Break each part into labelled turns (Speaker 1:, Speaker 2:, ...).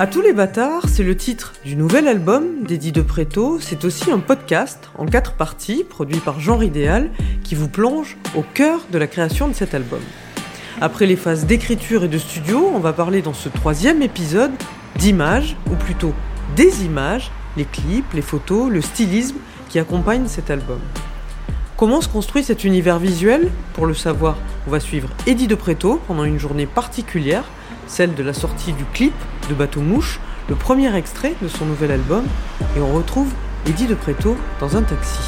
Speaker 1: À tous les bâtards, c'est le titre du nouvel album d'Eddie de Préto. C'est aussi un podcast en quatre parties produit par Genre Idéal qui vous plonge au cœur de la création de cet album. Après les phases d'écriture et de studio, on va parler dans ce troisième épisode d'images, ou plutôt des images, les clips, les photos, le stylisme qui accompagnent cet album. Comment se construit cet univers visuel? Pour le savoir, on va suivre Eddie de Préto pendant une journée particulière, celle de la sortie du clip de Bateau Mouche, le premier extrait de son nouvel album, et on retrouve Eddie de Préto dans un taxi.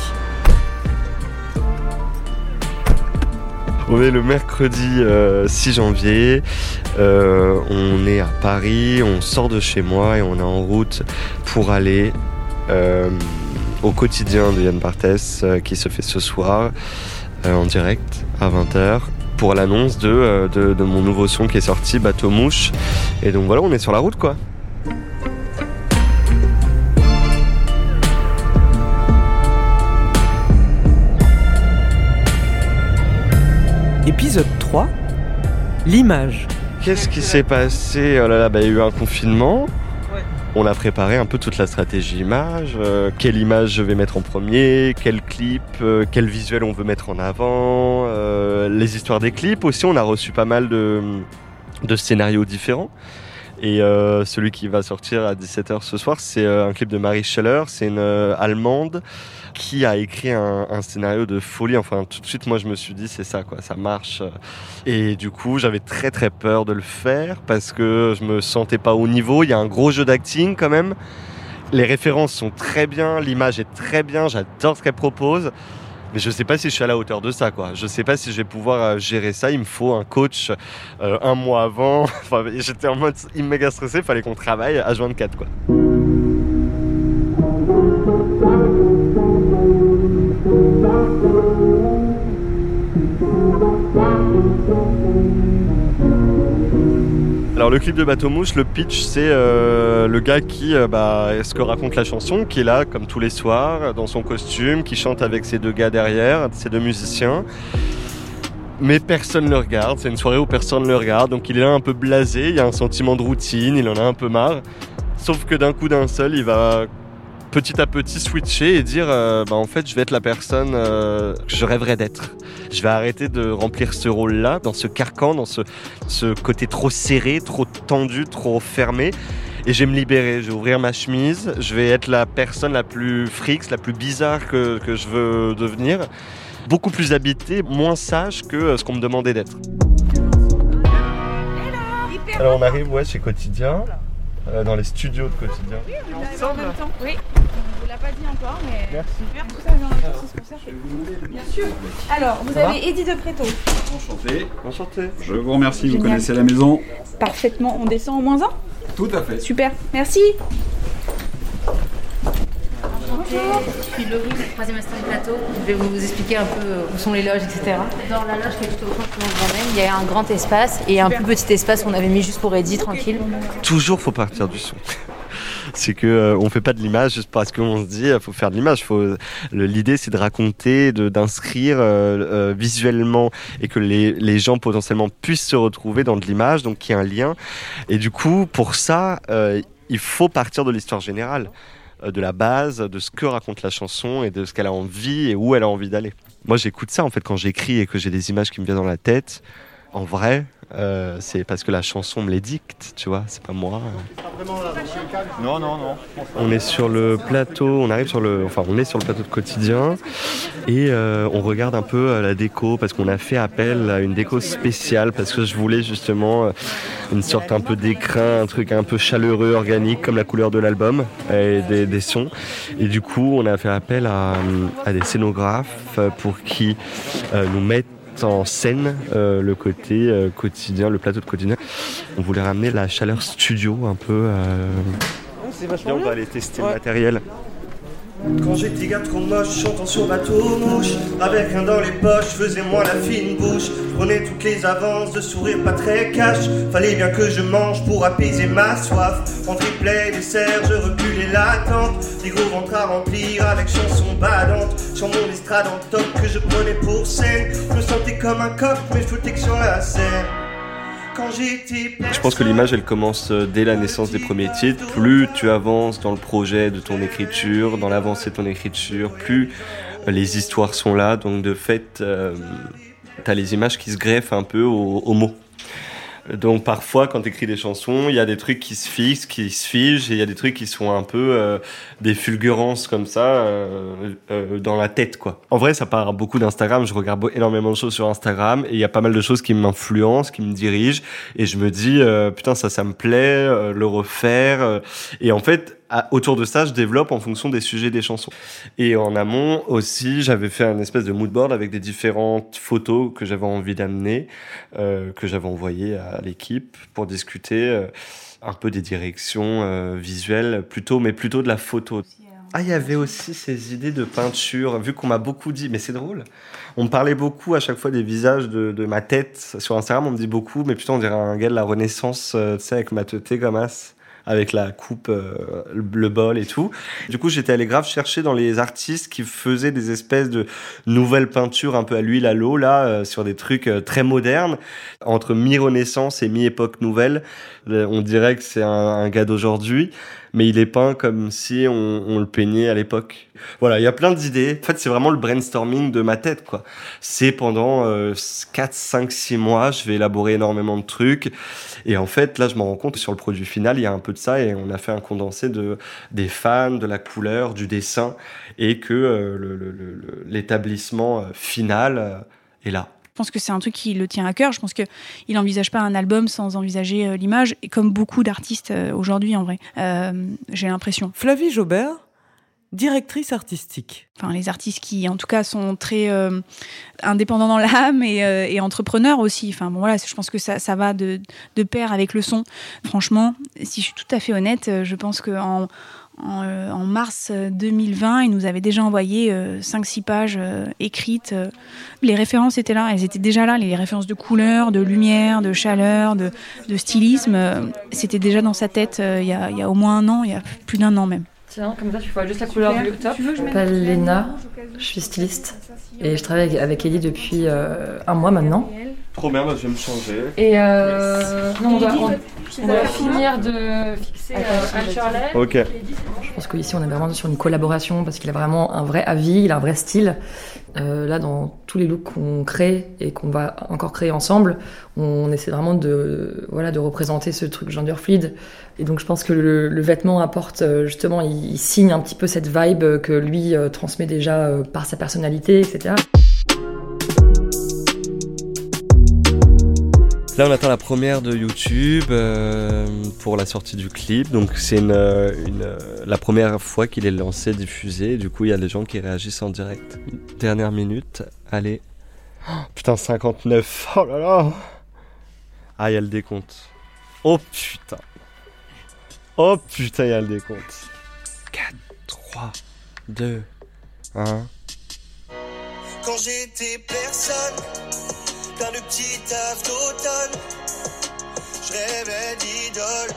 Speaker 2: On est le mercredi 6 euh, janvier, euh, on est à Paris, on sort de chez moi et on est en route pour aller euh, au quotidien de Yann Barthès qui se fait ce soir en direct à 20h pour l'annonce de, mon nouveau son qui est sorti, Bateau Mouche. Et donc voilà, on est sur la route quoi.
Speaker 1: Épisode 3 L'image.
Speaker 2: Qu'est-ce qui s'est passé? Oh là là, bah, il y a eu un confinement. On a préparé un peu toute la stratégie image, euh, quelle image je vais mettre en premier, quel clip, euh, quel visuel on veut mettre en avant, euh, les histoires des clips aussi, on a reçu pas mal de, de scénarios différents. Et celui qui va sortir à 17h ce soir, c'est un clip de Marie Scheller, c'est une allemande qui a écrit un, un, scénario de folie. Enfin, tout de suite, moi, je me suis dit, c'est ça, quoi, ça marche. Et du coup, j'avais très très peur de le faire parce que je me sentais pas au niveau. Il y a un gros jeu d'acting quand même. Les références sont très bien, l'image est très bien, j'adore ce qu'elle propose. Mais je sais pas si je suis à la hauteur de ça, quoi. Je sais pas si je vais pouvoir euh, gérer ça. Il me faut un coach euh, un mois avant. Enfin, j'étais en mode méga stressé. Fallait qu'on travaille à 24, quoi. Alors le clip de Bateau Mouche, le pitch, c'est euh, le gars qui, euh, bah, ce que raconte la chanson, qui est là comme tous les soirs dans son costume, qui chante avec ses deux gars derrière, ses deux musiciens. Mais personne ne le regarde, c'est une soirée où personne ne le regarde, donc il est là un peu blasé, il y a un sentiment de routine, il en a un peu marre. Sauf que d'un coup d'un seul, il va petit à petit switcher et dire euh, bah, en fait je vais être la personne euh, que je rêverais d'être. Je vais arrêter de remplir ce rôle-là, dans ce carcan, dans ce, ce côté trop serré, trop tendu, trop fermé. Et je vais me libérer, je vais ouvrir ma chemise, je vais être la personne la plus frixe, la plus bizarre que, que je veux devenir. Beaucoup plus habité, moins sage que euh, ce qu'on me demandait d'être. Alors on arrive ouais, chez Quotidien. Euh, dans les studios de quotidien.
Speaker 3: Oui, on en même temps. Oui, on vous l'a pas dit encore, mais. Merci. Merci. Bien sûr. Alors, vous avez Eddie de Préto.
Speaker 4: Enchanté.
Speaker 2: Enchanté.
Speaker 4: Je vous remercie, vous connaissez la maison.
Speaker 3: Parfaitement. On descend au moins un?
Speaker 4: Tout à fait.
Speaker 3: Super. Merci.
Speaker 5: Je suis Laurie, troisième assistant du plateau. Je vais vous expliquer un peu où sont les loges, etc. Dans la loge qui est tout au fond il y a un grand espace et un plus petit espace qu'on avait mis juste pour Eddie, tranquille.
Speaker 2: Toujours faut partir du son c'est que euh, on fait pas de l'image juste parce qu'on se dit il faut faire de l'image. Faut l'idée c'est de raconter, de d'inscrire euh, euh, visuellement et que les, les gens potentiellement puissent se retrouver dans de l'image, donc qu'il y ait un lien. Et du coup pour ça il faut partir de l'histoire générale. Euh, de la base, de ce que raconte la chanson et de ce qu'elle a envie et où elle a envie d'aller. Moi, j'écoute ça en fait quand j'écris et que j'ai des images qui me viennent dans la tête. En vrai, euh, c'est parce que la chanson me les dicte, tu vois, c'est pas moi.
Speaker 4: Non, non, non.
Speaker 2: On est sur le plateau, on arrive sur le, enfin, on est sur le plateau de quotidien et euh, on regarde un peu la déco parce qu'on a fait appel à une déco spéciale parce que je voulais justement une sorte un peu d'écrin, un truc un peu chaleureux, organique comme la couleur de l'album et des, sons. Et du coup, on a fait appel à, à des scénographes pour qui nous mettent en scène euh, le côté euh, quotidien, le plateau de quotidien. On voulait ramener la chaleur studio un peu. Euh...
Speaker 1: c'est vachement bien.
Speaker 2: On va aller tester le matériel.
Speaker 6: Quand j'étais gars trop moche, chantant sur bateau mouche Avec rien dans les poches, faisais moi la fine bouche. Prenais toutes les avances de sourire pas très cash. Fallait bien que je mange pour apaiser ma soif. En triplet dessert, je reculais l'attente Des gros ventres à remplir avec chansons badantes. Sur mon estrade en top que je prenais pour scène. Je me sentais comme un coq mais je foutais que sur la scène
Speaker 2: Je pense que l'image, elle commence euh, dès la naissance des premiers titres. Plus tu avances dans le projet de ton écriture, dans l'avancée de ton écriture, plus euh, les histoires sont là. Donc de fait, euh, tu as les images qui se greffent un peu aux mots. Donc parfois, quand tu écris des chansons, il y a des trucs qui se fixent, qui se figent, et il y a des trucs qui sont un peu euh, des fulgurances comme ça euh, euh, dans la tête, quoi. En vrai, ça part beaucoup d'Instagram. Je regarde énormément de choses sur Instagram, et il y a pas mal de choses qui m'influencent, qui me dirigent, et je me dis putain ça, ça me plaît, le refaire. et en fait, autour de ça, je développe en fonction des sujets des chansons. Et en amont aussi, j'avais fait un espèce de mood board avec des différentes photos que j'avais envie d'amener, euh, que j'avais envoyées à l'équipe pour discuter euh, un peu des directions euh, visuelles, plutôt, mais plutôt de la photo. Ah, il y avait aussi ces idées de peinture, vu qu'on m'a beaucoup dit, mais c'est drôle. On me parlait beaucoup à chaque fois des visages de, de, ma tête. Sur Instagram, on me dit beaucoup, mais putain, on dirait un gars de la Renaissance, tu sais, avec ma tête comme as avec la coupe, euh, le bol et tout. Du coup, j'étais allé grave chercher dans les artistes qui faisaient des espèces de nouvelles peintures un peu à l'huile, à l'eau, là, euh, sur des trucs euh, très modernes, entre mi-renaissance et mi-époque nouvelle. on dirait que c'est un, un gars d'aujourd'hui mais il est peint comme si on, le peignait à l'époque. Voilà, il y a plein d'idées. En fait, c'est vraiment le brainstorming de ma tête, quoi. C'est pendant euh, 4, 5, 6 mois, je vais élaborer énormément de trucs. Et en fait, là, je me rends compte que sur le produit final, il y a un peu de ça et on a fait un condensé de, des fans, de la couleur, du dessin et que euh, l'établissement euh, final euh, est là.
Speaker 7: Je pense que c'est un truc qui le tient à cœur. Je pense qu'il n'envisage pas un album sans envisager euh, l'image, et comme beaucoup d'artistes euh, aujourd'hui en vrai. Euh, j'ai l'impression.
Speaker 1: Flavie Jobert, directrice artistique.
Speaker 7: Enfin, les artistes qui, en tout cas, sont très euh, indépendants dans l'âme et, euh, et, entrepreneurs aussi. Enfin, bon, voilà, je pense que ça, ça va de, de, pair avec le son. Franchement, si je suis tout à fait honnête, je pense qu'en en, euh, en, mars 2020, il nous avait déjà envoyé 5-6 euh, pages euh, écrites. Les références étaient là, elles étaient déjà là, les références de couleur, de lumière, de chaleur, de, de stylisme. C'était déjà dans sa tête il y, a, il y a au moins un an, il y a plus d'un an même.
Speaker 8: Tiens, comme ça, tu vois juste la couleur du top. Je m'appelle Léna, je suis styliste et je travaille avec Ellie depuis euh, un mois maintenant.
Speaker 2: Trop bien, bah, je vais me changer.
Speaker 8: Et euh, non, on doit, on, on doit finir de fixer euh,
Speaker 2: Ok.
Speaker 8: Je pense qu'ici on est vraiment sur une collaboration parce qu'il a vraiment un vrai avis, il a un vrai style. Euh, là, dans tous les looks qu'on crée et qu'on va encore créer ensemble, on essaie vraiment de, voilà, de représenter ce truc gender fluide. Et donc, je pense que le, le vêtement apporte euh, justement, il, il, signe un petit peu cette vibe que lui euh, transmet déjà euh, par sa personnalité, etc.
Speaker 2: Là, on attend la première de YouTube euh, pour la sortie du clip. Donc, c'est une, une, la première fois qu'il est lancé, diffusé. Du coup, il y a des gens qui réagissent en direct. Dernière minute. Allez. Oh, putain, 59. Oh là là. Ah, il y a le décompte. Oh putain. Oh putain, il y a le décompte. 4, 3, 2, 1.
Speaker 6: Quand j'étais personne plein de petits taf d'automne. Je rêvais d'idole.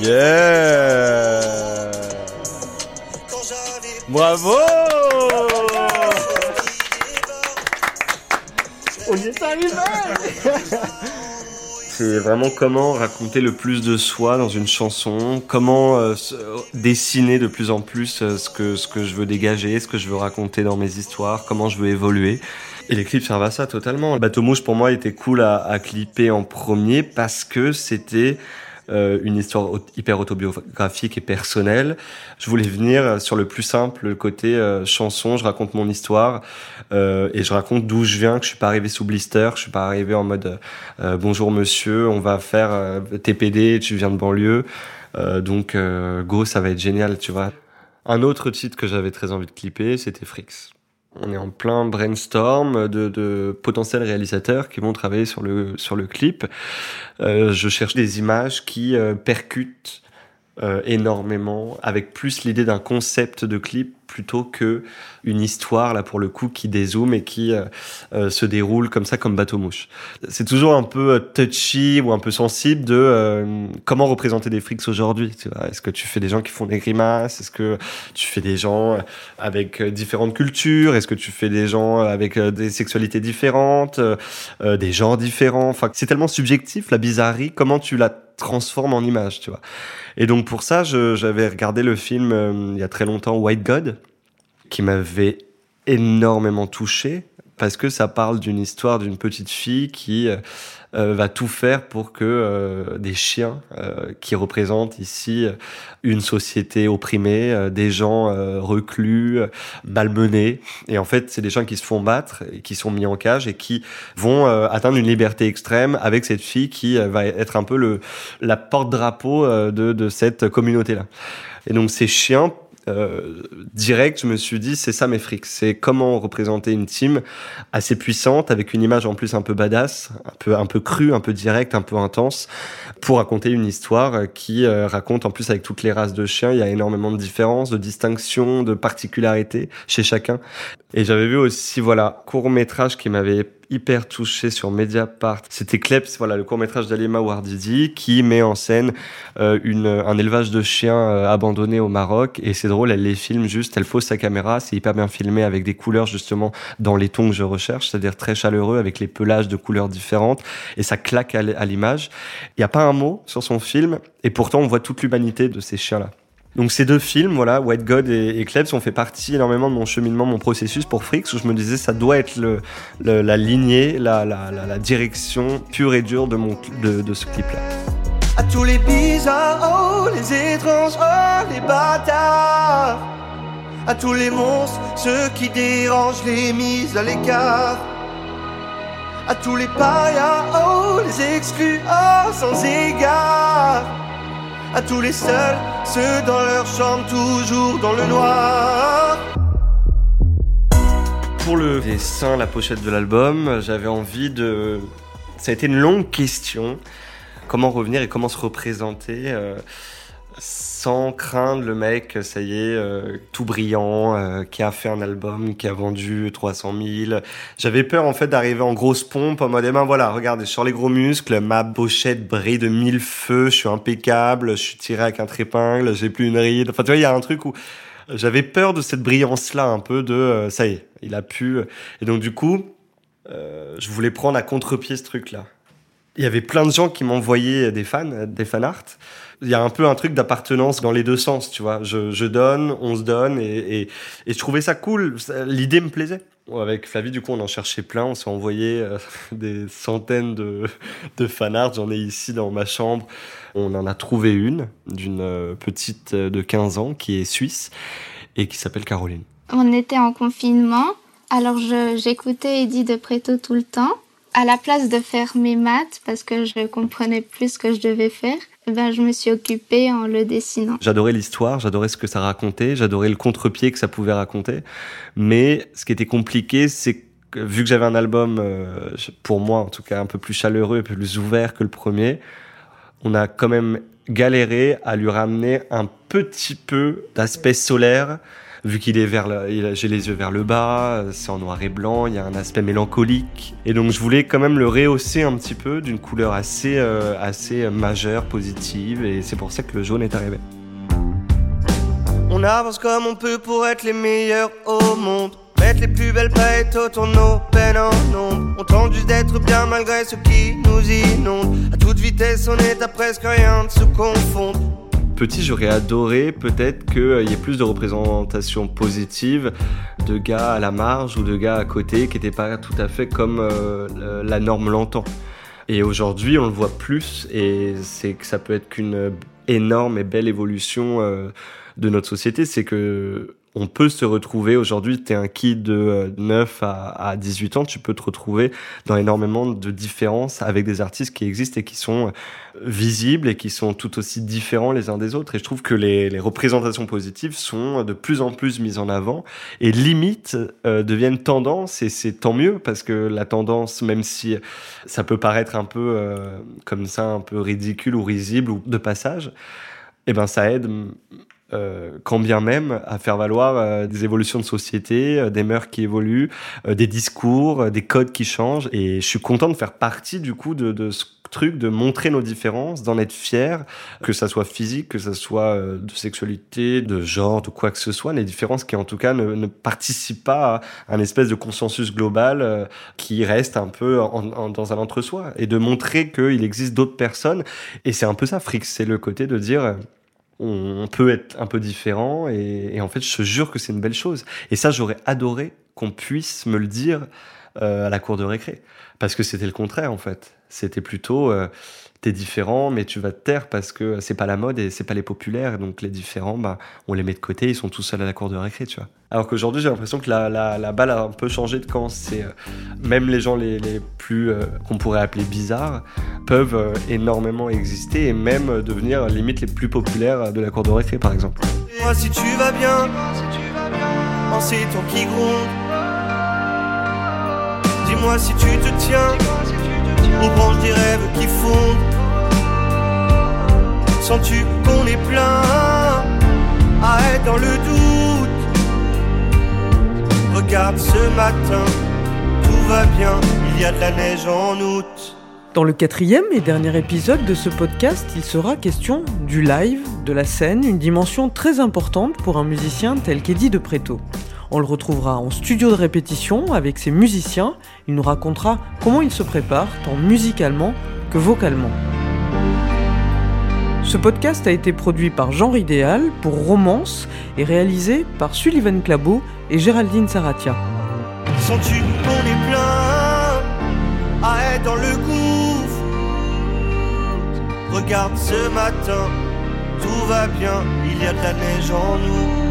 Speaker 2: Yeah! Bravo! On y est arrivé! C'est vraiment comment raconter le plus de soi dans une chanson, comment euh, dessiner de plus en plus euh, ce, que, ce que je veux dégager, ce que je veux raconter dans mes histoires, comment je veux évoluer? Et les clips servent à ça totalement. Bateau Mouche pour moi était cool à, à clipper en premier parce que c'était euh, une histoire hyper autobiographique et personnelle. Je voulais venir sur le plus simple, le côté euh, chanson. Je raconte mon histoire euh, et je raconte d'où je viens. Que je suis pas arrivé sous blister, je suis pas arrivé en mode euh, bonjour monsieur, on va faire euh, TPD, tu viens de banlieue. donc go, ça va être génial, tu vois. Un autre titre que j'avais très envie de clipper, c'était Frix. On est en plein brainstorm de, de, potentiels réalisateurs qui vont travailler sur le, sur le clip. Euh, je cherche des images qui euh, percutent euh, énormément, avec plus l'idée d'un concept de clip plutôt que une histoire là pour le coup qui dézoome et qui euh, euh, se déroule comme ça comme bateau mouche. C'est toujours un peu touchy ou un peu sensible de comment représenter des frics aujourd'hui. Est-ce que tu fais des gens qui font des grimaces? Est-ce que tu fais des gens avec différentes cultures? Est-ce que tu fais des gens avec des sexualités différentes, des genres différents? Enfin, c'est tellement subjectif la bizarrerie. Comment tu la transformes en image, tu vois. Et donc pour ça, j'avais regardé le film euh, il y a très longtemps, White God, qui m'avait énormément touché parce que ça parle d'une histoire d'une petite fille qui euh, euh, va tout faire pour que des chiens qui représentent ici une société opprimée, des gens reclus, malmenés, et en fait c'est des chiens qui se font battre, et qui sont mis en cage et qui vont atteindre une liberté extrême avec cette fille qui va être un peu le la porte-drapeau de, de cette communauté-là. Et donc ces chiens euh, direct, je me suis dit, c'est ça mes frics. C'est comment représenter une team assez puissante, avec une image en plus un peu badass, un peu, un peu crue, un peu directe, un peu intense, pour raconter une histoire qui euh, raconte en plus avec toutes les races de chiens, il y a énormément de différences, de distinctions, de particularités chez chacun. Et j'avais vu aussi, voilà, court métrage qui m'avait hyper touché sur Mediapart. C'était Kleps, voilà, le court-métrage d'Alima Wardidi qui met en scène euh, une, un élevage de chiens euh, abandonnés au Maroc. Et c'est drôle, elle les filme juste, elle pose sa caméra, c'est hyper bien filmé avec des couleurs justement dans les tons que je recherche, c'est-à-dire très chaleureux avec les pelages de couleurs différentes. Et ça claque à l'image. Il n'y a pas un mot sur son film. Et pourtant, on voit toute l'humanité de ces chiens-là. Donc ces deux films, voilà, White God et, et ont fait partie énormément de mon cheminement, mon processus pour Frix, où je me disais ça doit être la lignée, la, direction pure et dure de, mon, de, de ce clip-là.
Speaker 6: À tous les bizarres, oh, les étranges, oh, les bâtards. À tous les monstres, ceux qui dérangent les mises à l'écart. À tous les parias, oh, les exclus, oh, sans égard à tous les seuls, ceux dans leur chambre toujours dans le noir.
Speaker 2: Pour le dessin, la pochette de l'album, j'avais envie de... Ça a été une longue question. Comment revenir et comment se représenter euh, sans craindre le mec, ça y est, euh, tout brillant, euh, qui a fait un album, qui a vendu 300 000. J'avais peur en fait d'arriver en grosse pompe en mode, eh ben voilà, regardez, sur les gros muscles, ma pochette brille de mille feux, je suis impeccable, je suis tiré avec un trépingle, j'ai plus une ride. Enfin, tu vois, il y a un truc où j'avais peur de cette brillance-là, un peu de, euh, ça y est, il a pu. Et donc du coup, je voulais prendre à contre-pied ce truc-là. Il y avait plein de gens qui m'envoyaient des fans, des fan art il y a un peu un truc d'appartenance dans les deux sens, tu vois. Je, donne, on se donne, et, je trouvais ça cool. L'idée me plaisait. Avec Flavie, du coup, on en cherchait plein. On s'est envoyé euh, des centaines de, fanarts. J'en ai ici dans ma chambre. On en a trouvé une d'une euh, petite de 15 ans qui est suisse et qui s'appelle Caroline.
Speaker 9: On était en confinement. Alors, j'écoutais Eddie de Préto tout le temps. À la place de faire mes maths, parce que je comprenais plus ce que je devais faire, eh ben, je me suis occupée en le dessinant.
Speaker 2: J'adorais l'histoire, j'adorais ce que ça racontait, j'adorais le contre-pied que ça pouvait raconter. Mais ce qui était compliqué, c'est que vu que j'avais un album, euh, pour moi en tout cas, un peu plus chaleureux et plus ouvert que le premier, on a quand même galéré à lui ramener un petit peu d'aspect solaire vu qu'il est vers j'ai les yeux vers le bas, c'est en noir et blanc, il y a un aspect mélancolique. Et donc je voulais quand même le rehausser un petit peu d'une couleur assez, euh, majeure, positive, et c'est pour ça que le jaune est arrivé.
Speaker 6: On avance comme on peut pour être les meilleurs au monde. Mettre les plus belles paillettes autour de nos peines en nombre. On tente juste d'être bien malgré ce qui nous inonde. À toute vitesse, on est à presque rien de se confondre
Speaker 2: petit, j'aurais adoré peut-être qu'il y ait plus de représentation positive de gars à la marge ou de gars à côté qui n'étaient pas tout à fait comme euh, la norme l'entend. Et aujourd'hui, on le voit plus et c'est que ça peut être qu'une énorme et belle évolution euh, de notre société. C'est que on peut se retrouver aujourd'hui, tu es un kid de 9 à, à 18 ans, tu peux te retrouver dans énormément de différences avec des artistes qui existent et qui sont visibles et qui sont tout aussi différents les uns des autres. Et je trouve que les, les représentations positives sont de plus en plus mises en avant et limite euh, deviennent tendance et c'est tant mieux parce que la tendance, même si ça peut paraître un peu euh, comme ça, un peu ridicule ou risible ou de passage, eh ben ça aide euh, quand bien même à faire valoir euh, des évolutions de société, euh, des mœurs qui évoluent, des discours, des codes qui changent. Et je suis content de faire partie du coup de, de ce truc de montrer nos différences, d'en être fier, que ça soit physique, que ça soit de sexualité, de genre, de quoi que ce soit, les différences qui en tout cas ne, ne participent pas à un espèce de consensus global qui reste un peu en, dans un entre-soi, et de montrer qu'il existe d'autres personnes. Et c'est un peu ça, Frix, c'est le côté de dire on peut être un peu différent et, en fait je te jure que c'est une belle chose. Et ça j'aurais adoré qu'on puisse me le dire euh, à la cour de récré. Parce que c'était le contraire en fait c'était plutôt euh, t'es différent, mais tu vas te taire parce que c'est pas la mode et c'est pas les populaires. Donc les différents, bah, on les met de côté, ils sont tous seuls à la cour de récré, tu vois. Alors qu'aujourd'hui, j'ai l'impression que la, la, balle a un peu changé de camp. C'est euh, même les gens les, les plus euh, qu'on pourrait appeler bizarres peuvent euh, énormément exister et même devenir limite les plus populaires de la cour de récré, par exemple.
Speaker 6: Moi, si tu vas bien, en ces temps qui gronde. Dis-moi si tu te tiens aux branches des rêves qui fondent. Sens-tu qu'on est plein à dans le doute? Regarde ce matin, tout va bien, il y a de la neige en août.
Speaker 1: Dans le quatrième et dernier épisode de ce podcast, il sera question du live, de la scène, une dimension très importante pour un musicien tel qu'Eddie de Préto. On le retrouvera en studio de répétition avec ses musiciens. Il nous racontera comment il se prépare, tant musicalement que vocalement. Ce podcast a été produit par Genre Idéal pour Romance et réalisé par Sullivan Clabot et Géraldine Saratia.
Speaker 6: Plein Regarde ce matin, tout va bien, il y a de la neige en nous.